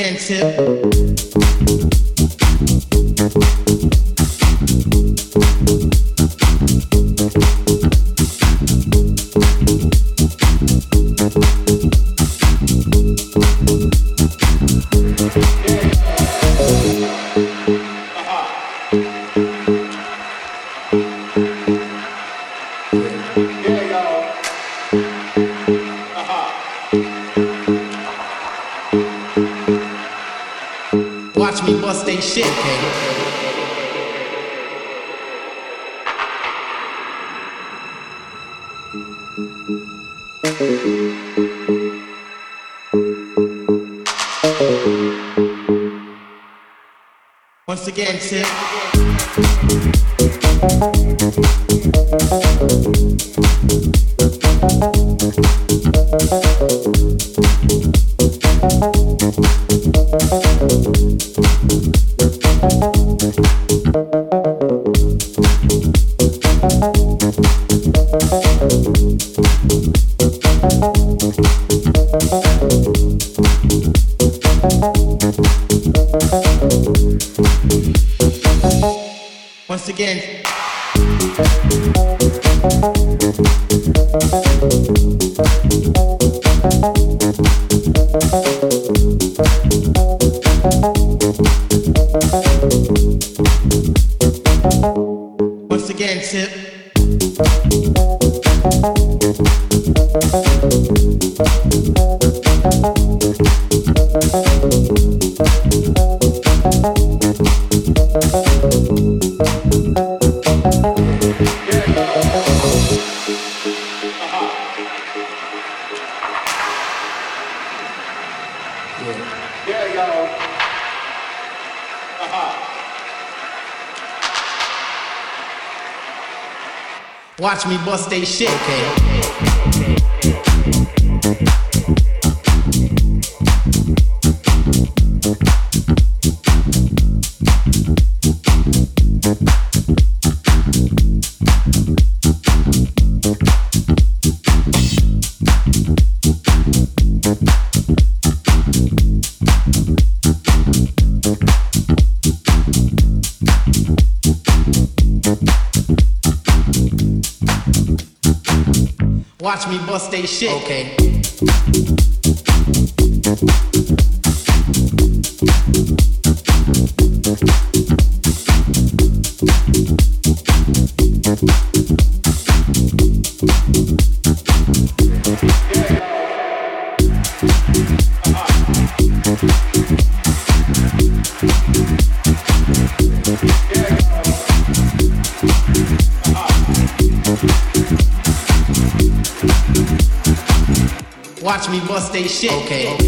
begin to Watch me bust they shit. Okay. watch me bust they shit. Okay. shit. Okay.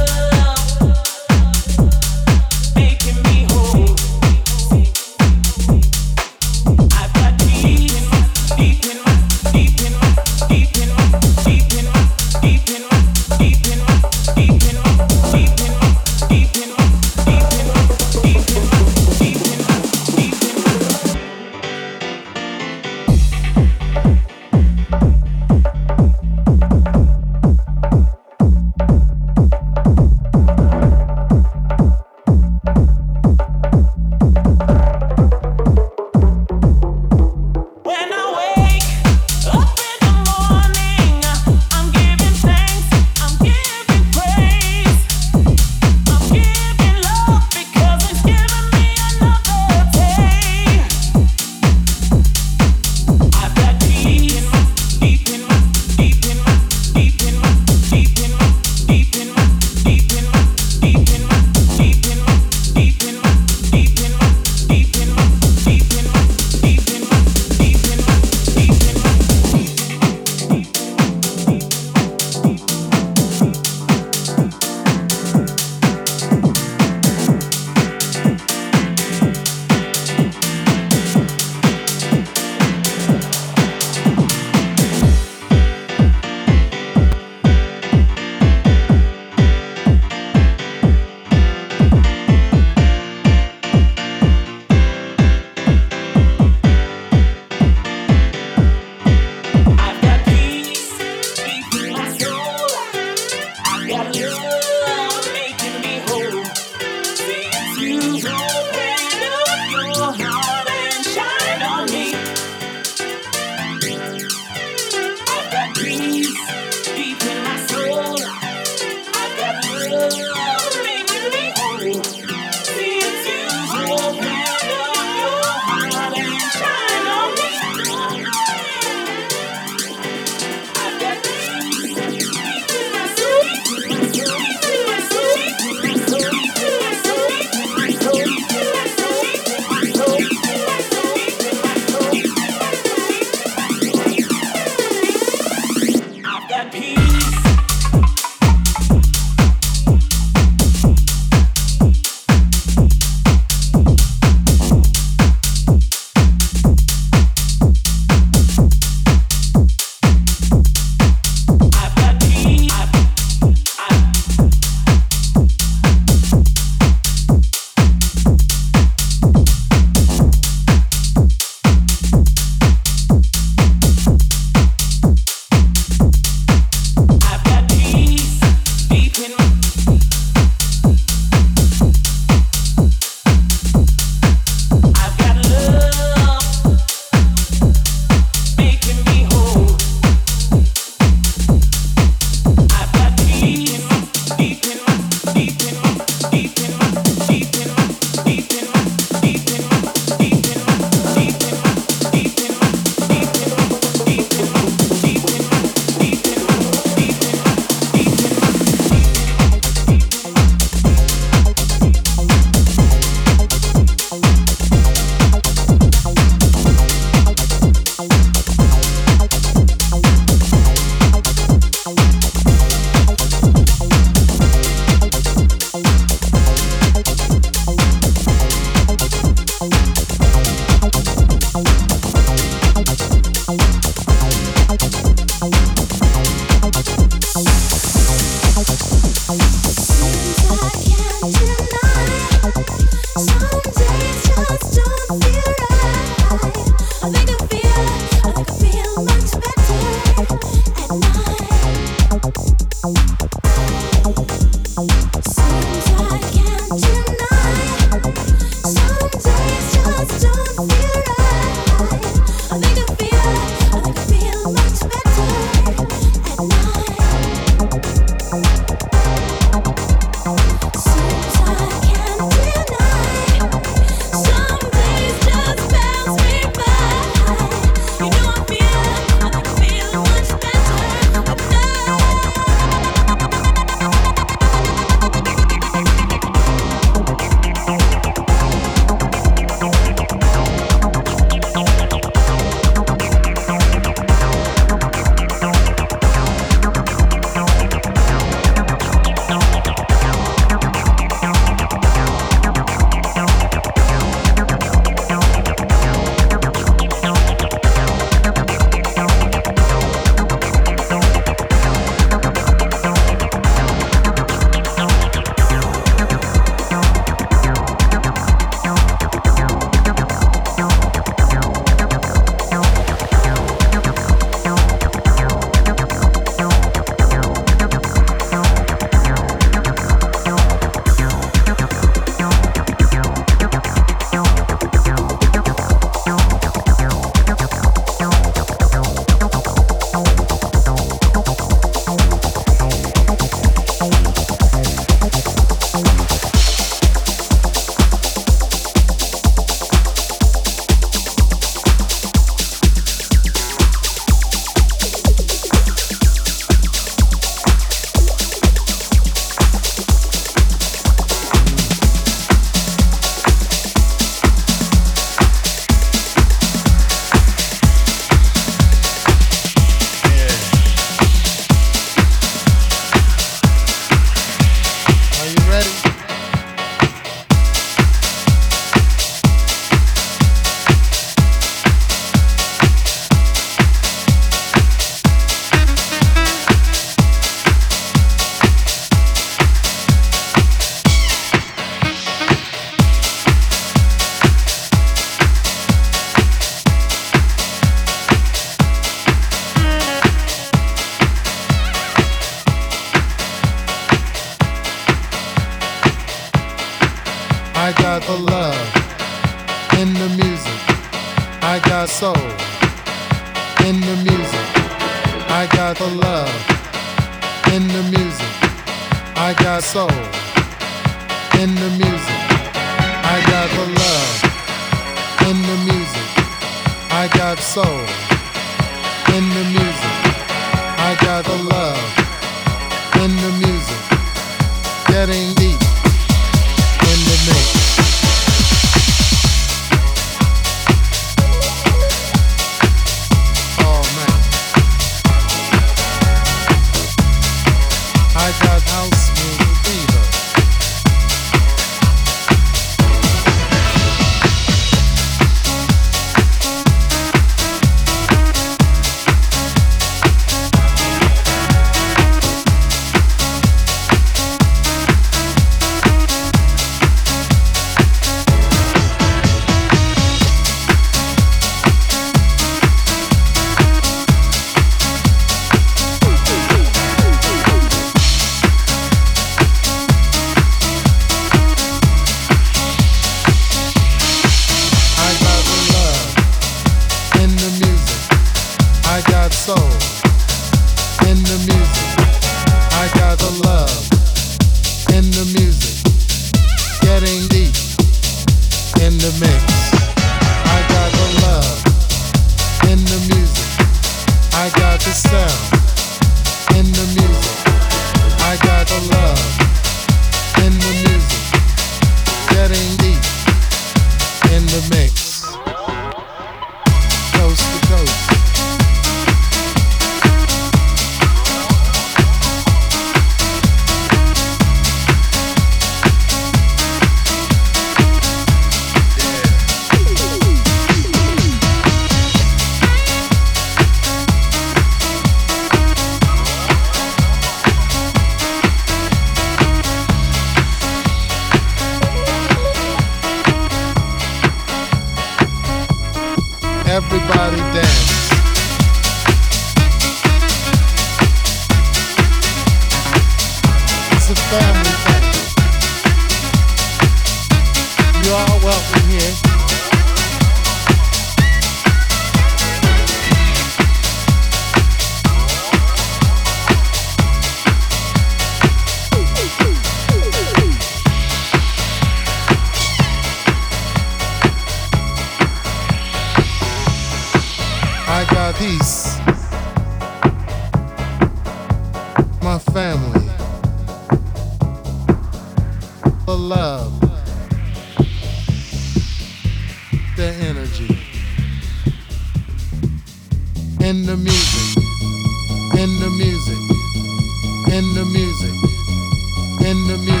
enemy.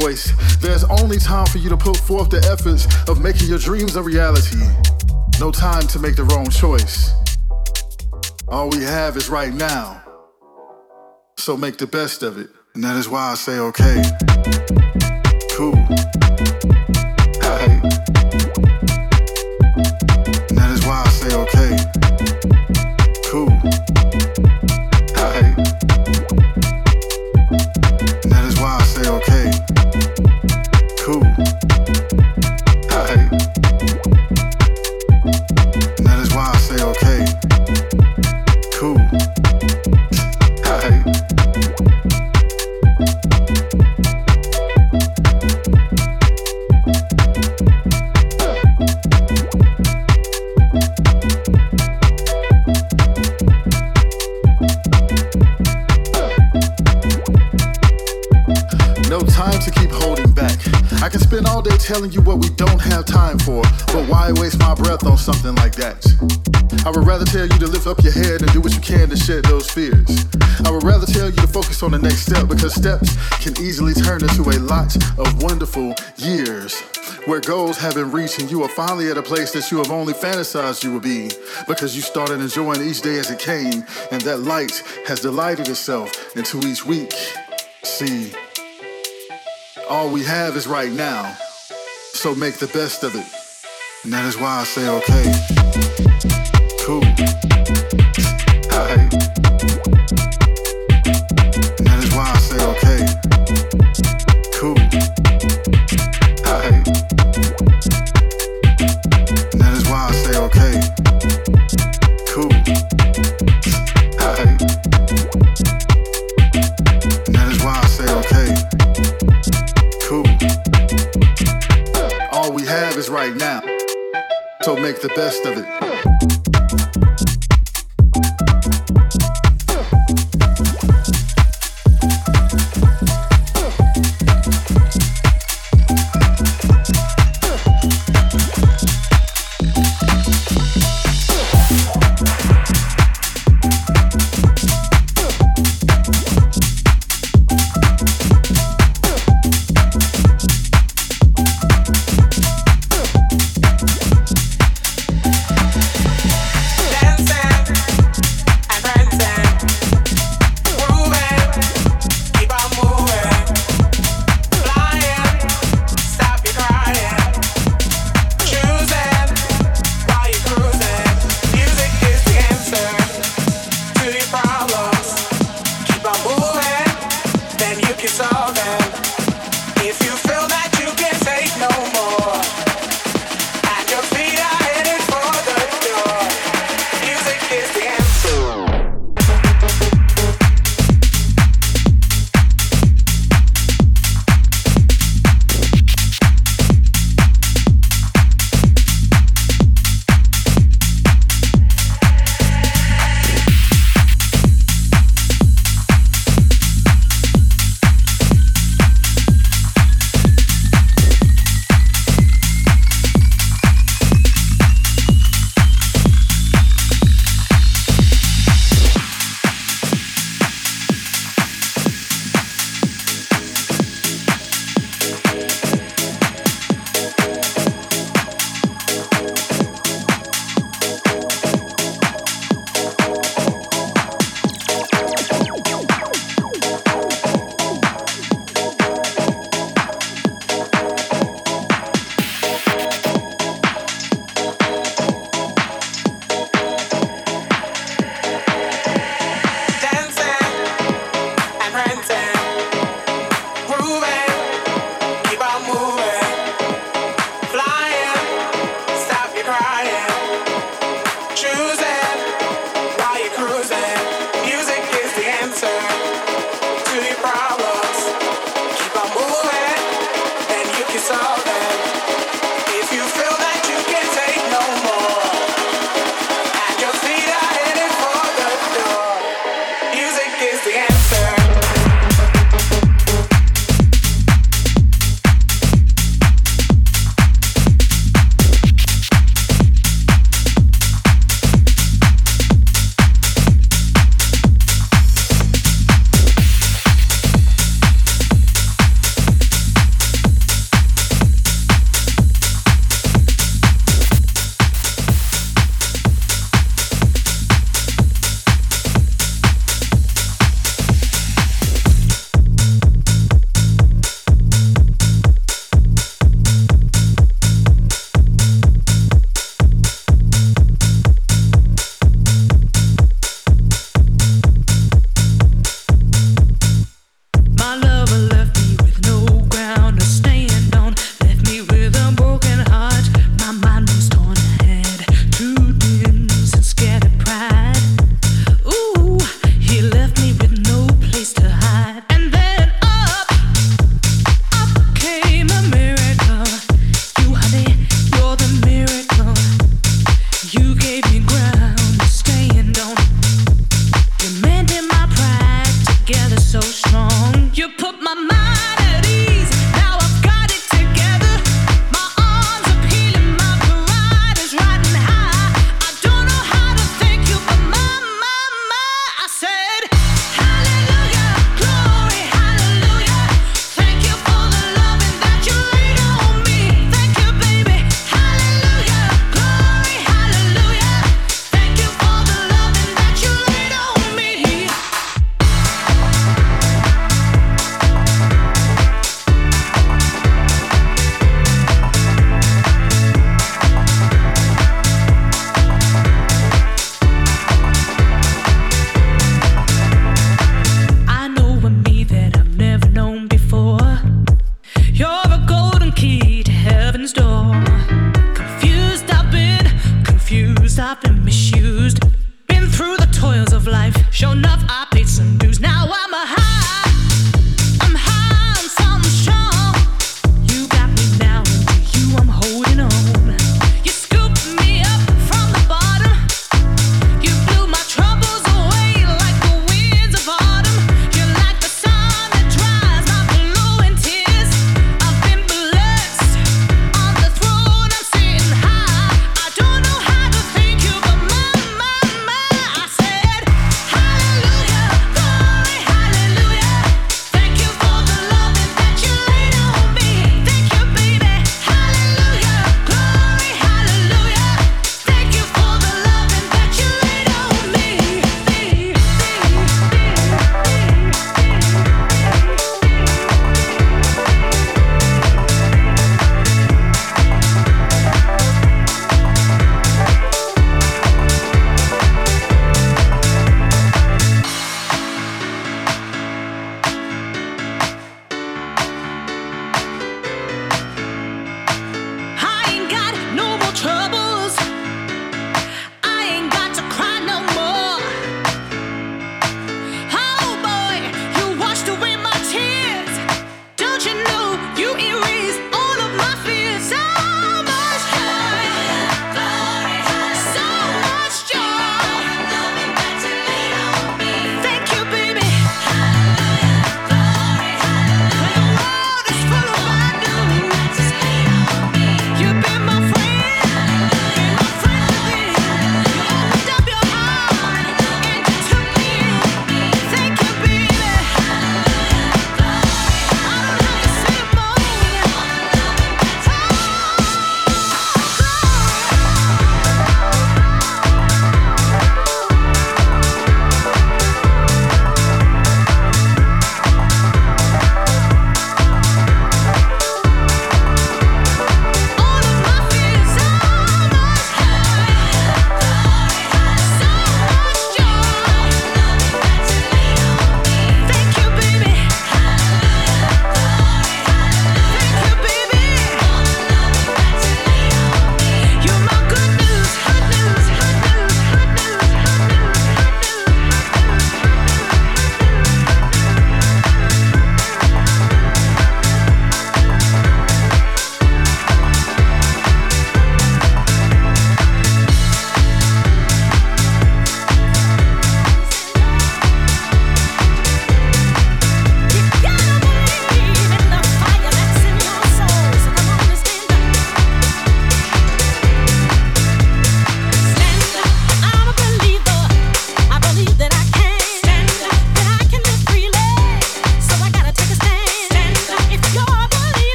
voice. There's only time for you to put forth the efforts of making your dreams a reality. No time to make the wrong choice. All we have is right now. So make the best of it. And that is why I say, okay, cool. Goals have been reached and you are finally at a place that you have only fantasized you would be because you started enjoying each day as it came and that light has delighted itself into each week. See, all we have is right now, so make the best of it. And that is why I say okay. Cool.